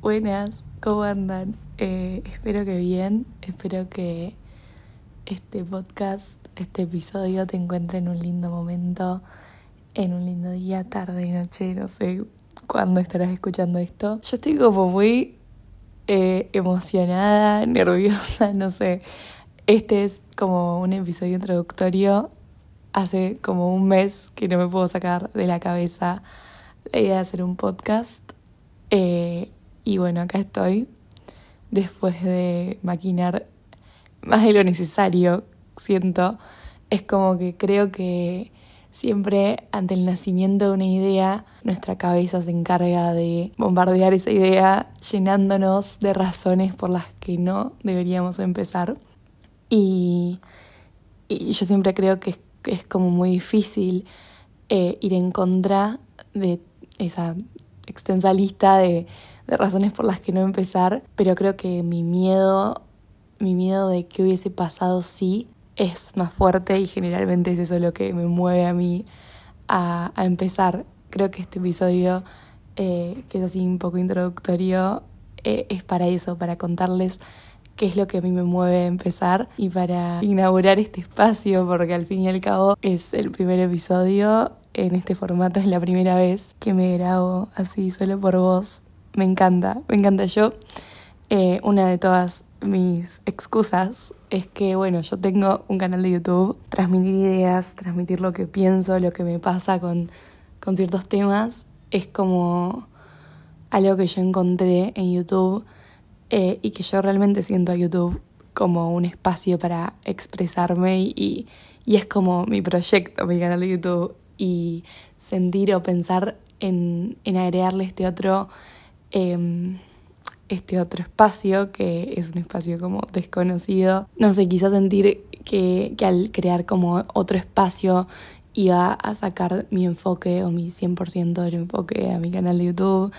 Buenas, ¿cómo andan? Eh, espero que bien, espero que este podcast, este episodio te encuentre en un lindo momento, en un lindo día, tarde, noche, no sé cuándo estarás escuchando esto. Yo estoy como muy eh, emocionada, nerviosa, no sé. Este es como un episodio introductorio. Hace como un mes que no me puedo sacar de la cabeza la idea de hacer un podcast. Eh, y bueno, acá estoy, después de maquinar más de lo necesario, siento. Es como que creo que siempre ante el nacimiento de una idea, nuestra cabeza se encarga de bombardear esa idea, llenándonos de razones por las que no deberíamos empezar. Y, yo siempre creo que es, como muy difícil eh, ir en contra de esa extensa lista de, de razones por las que no empezar, pero creo que mi miedo, mi miedo de que hubiese pasado sí, es más fuerte y generalmente es eso lo que me mueve a mí a, empezar. Creo que este episodio, eh, que es así un poco introductorio, eh, es para eso, para contarles qué es lo que a mí me mueve a empezar y para inaugurar este espacio, porque al fin y al cabo es el primer episodio en este formato, es la primera vez que me grabo así solo por voz. Me encanta, me encanta yo. Eh, una de todas mis excusas es que, bueno, yo tengo un canal de YouTube, transmitir ideas, transmitir lo que pienso, lo que me pasa con, con ciertos temas, es como algo que yo encontré en YouTube eh, y que yo realmente siento a YouTube como un espacio para expresarme y, y, es como mi proyecto, mi canal de YouTube y sentir o pensar en, en agregarle este otro, em, este otro espacio que es un espacio como desconocido. No sé, quizás sentir que, que al crear como otro espacio iba a sacar mi enfoque o mi 100% del enfoque a mi canal de YouTube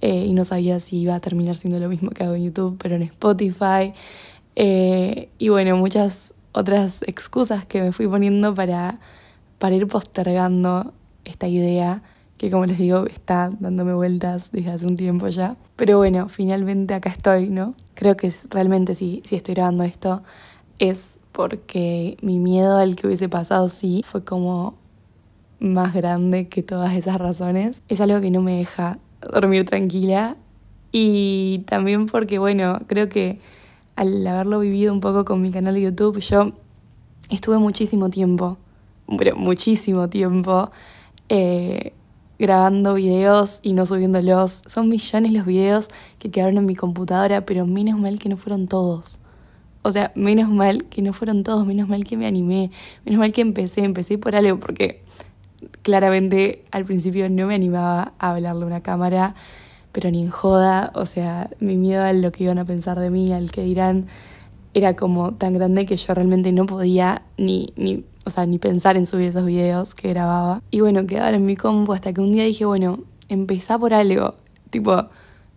eh, y no sabía si iba a terminar siendo lo mismo que hago en YouTube, pero en Spotify. Eh, y bueno, muchas otras excusas que me fui poniendo para, para ir postergando esta idea que como les digo está dándome vueltas desde hace un tiempo ya. Pero bueno, finalmente acá estoy, ¿no? Creo que es, realmente si, si estoy grabando esto es porque mi miedo al que hubiese pasado sí fue como más grande que todas esas razones. Es algo que no me deja dormir tranquila y también porque, bueno, creo que al haberlo vivido un poco con mi canal de YouTube, yo estuve muchísimo tiempo, pero muchísimo tiempo, eh, grabando videos y no subiéndolos. Son millones los videos que quedaron en mi computadora, pero menos mal que no fueron todos. O sea, menos mal que no fueron todos, menos mal que me animé, menos mal que empecé, empecé por algo, porque claramente al principio no me animaba a hablarle a una cámara, pero ni en joda, o sea, mi miedo a lo que iban a pensar de mí, al que dirán, era como tan grande que yo realmente no podía ni, ni, o sea, ni pensar en subir esos videos que grababa. Y bueno, quedaron en mi combo hasta que un día dije, bueno, empezá por algo, tipo,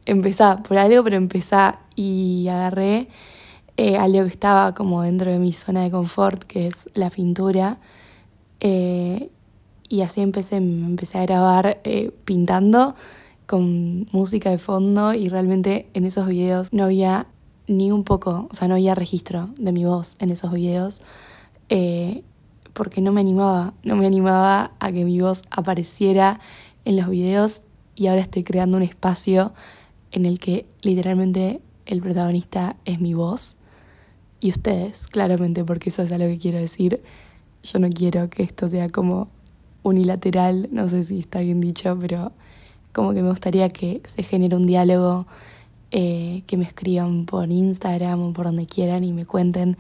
empezá por algo, pero empezá y agarré eh, algo que estaba como dentro de mi zona de confort, que es la pintura. Eh, y así empecé, empecé a grabar eh, pintando con música de fondo y realmente en esos videos no había ni un poco, o sea, no había registro de mi voz en esos videos porque no me animaba, no me animaba a que mi voz apareciera en los videos y ahora estoy creando un espacio en el que literalmente el protagonista es mi voz y ustedes, claramente, porque eso es a lo que quiero decir. Yo no quiero que esto sea como unilateral, no sé si está bien dicho, pero como que me gustaría que se genere un diálogo, eh, que me escriban por Instagram o por donde quieran y me cuenten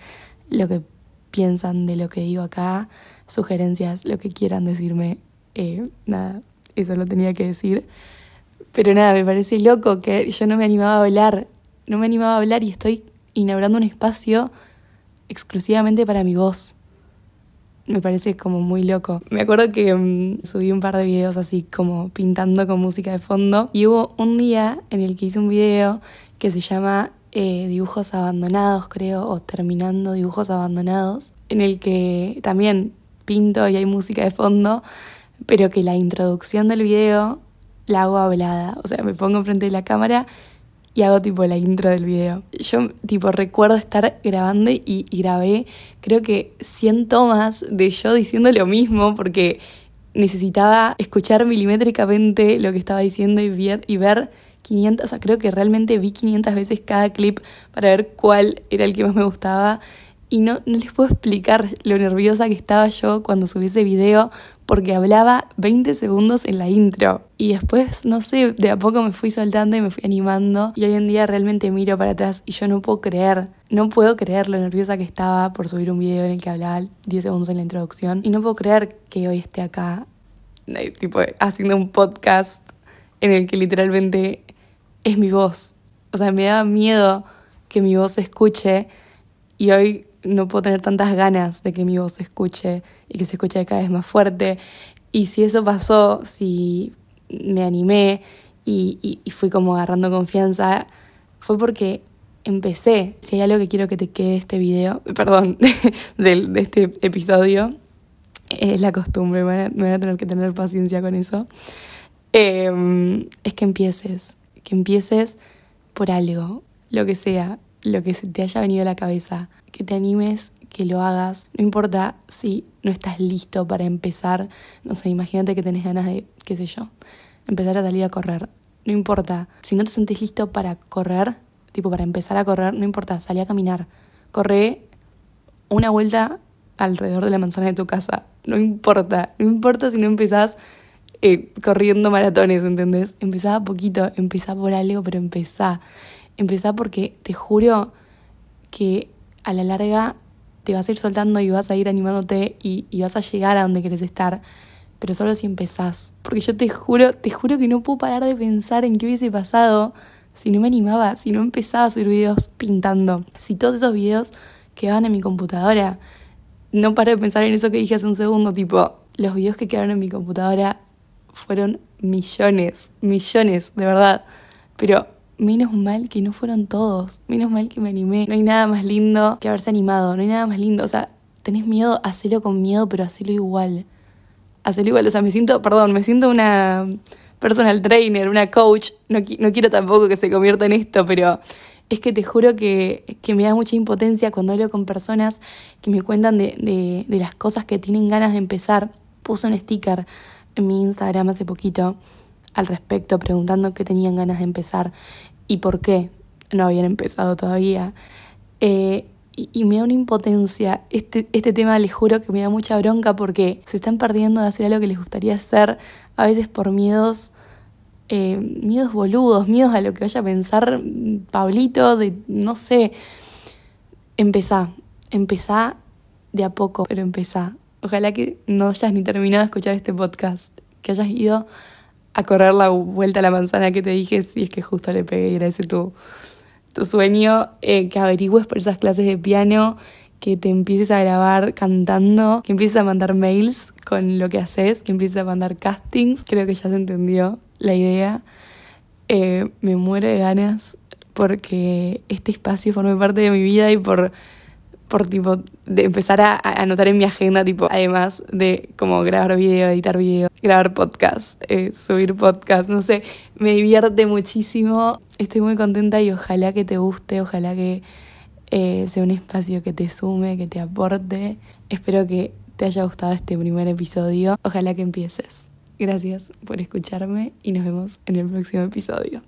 lo que piensan de lo que digo acá, sugerencias, lo que quieran decirme. Eh, nada, eso lo tenía que decir. Pero nada, me parece loco que yo no me animaba a hablar, no me animaba a hablar y estoy inaugurando un espacio exclusivamente para mi voz me parece como muy loco. Me acuerdo que mm, subí un par de videos así como pintando con música de fondo y hubo un día en el que hice un video que se llama eh, Dibujos Abandonados, creo, o Terminando Dibujos Abandonados, en el que también pinto y hay música de fondo, pero que la introducción del video la hago hablada. O sea, me pongo enfrente de la cámara y hago tipo la intro del video. Yo tipo recuerdo estar grabando y, grabé creo que 100 tomas de yo diciendo lo mismo porque necesitaba escuchar milimétricamente lo que estaba diciendo y ver, y ver 500, o sea, creo que realmente vi 500 veces cada clip para ver cuál era el que más me gustaba y no, no les puedo explicar lo nerviosa que estaba yo cuando subí ese video porque hablaba 20 segundos en la intro. Y después, no sé, de a poco me fui soltando y me fui animando. Y hoy en día realmente miro para atrás y yo no puedo creer, no puedo creer lo nerviosa que estaba por subir un video en el que hablaba 10 segundos en la introducción. Y no puedo creer que hoy esté acá, eh, tipo, haciendo un podcast en el que literalmente es mi voz. O sea, me daba miedo que mi voz se escuche y hoy no puedo tener tantas ganas de que mi voz se escuche y que se escuche cada vez más fuerte. Y si eso pasó, si me animé y, fui como agarrando confianza, fue porque empecé. Si hay algo que quiero que te quede este video, perdón, de, de este episodio, es la costumbre, me voy a, tener que tener paciencia con eso. Em, es que empieces, que empieces por algo, lo que sea, lo que se te haya venido a la cabeza, que te animes, que lo hagas. No importa si no estás listo para empezar, no sé, imagínate que tenés ganas de, qué sé yo, empezar a salir a correr. No importa, si no te sentís listo para correr, tipo para empezar a correr, no importa, salí a caminar. Corre una vuelta alrededor de la manzana de tu casa. No importa, no importa si no empezás eh, corriendo maratones, ¿entendés? Empezá a poquito, empezá por algo, pero empezá. Empezá porque te juro que a la larga te vas a ir soltando y vas a ir animándote y, vas a llegar a donde querés estar, pero solo si empezás. Porque yo te juro, te juro que no puedo parar de pensar en qué hubiese pasado si no me animaba, si no empezaba a subir videos pintando. Si todos esos videos quedaban en mi computadora. No paro de pensar en eso que dije hace un segundo, tipo, los videos que quedaron en mi computadora fueron millones, millones, de verdad. Pero menos mal que no fueron todos, menos mal que me animé. No hay nada más lindo que haberse animado, no hay nada más lindo. O sea, tenés miedo, hacelo con miedo, pero hacelo igual. Hacelo igual, o sea, me siento, perdón, me siento una personal trainer, una coach. No, no quiero tampoco que se convierta en esto, pero es que te juro que, que, me da mucha impotencia cuando hablo con personas que me cuentan de, de, de las cosas que tienen ganas de empezar. Puse un sticker en mi Instagram hace poquito al respecto, preguntando qué tenían ganas de empezar y por qué no habían empezado todavía. Eh, y, me da una impotencia. Este, este tema les juro que me da mucha bronca porque se están perdiendo de hacer algo que les gustaría hacer, a veces por miedos, eh, miedos boludos, miedos a lo que vaya a pensar Pablito, de no sé. Empezá, empezá de a poco, pero empezá. Ojalá que no hayas ni terminado de escuchar este podcast, que hayas ido a correr la vuelta a la manzana que te dije, si es que justo le pegué y era ese tu, sueño, eh, que averigües por esas clases de piano, que te empieces a grabar cantando, que empieces a mandar mails con lo que haces, que empieces a mandar castings, creo que ya se entendió la idea. Eh, me muero de ganas porque este espacio forme parte de mi vida y por por tipo de empezar a, anotar en mi agenda tipo además de como grabar video, editar video, grabar podcast, eh, subir podcast, no sé, me divierte muchísimo, estoy muy contenta y ojalá que te guste, ojalá que eh, sea un espacio que te sume, que te aporte, espero que te haya gustado este primer episodio, ojalá que empieces. Gracias por escucharme y nos vemos en el próximo episodio.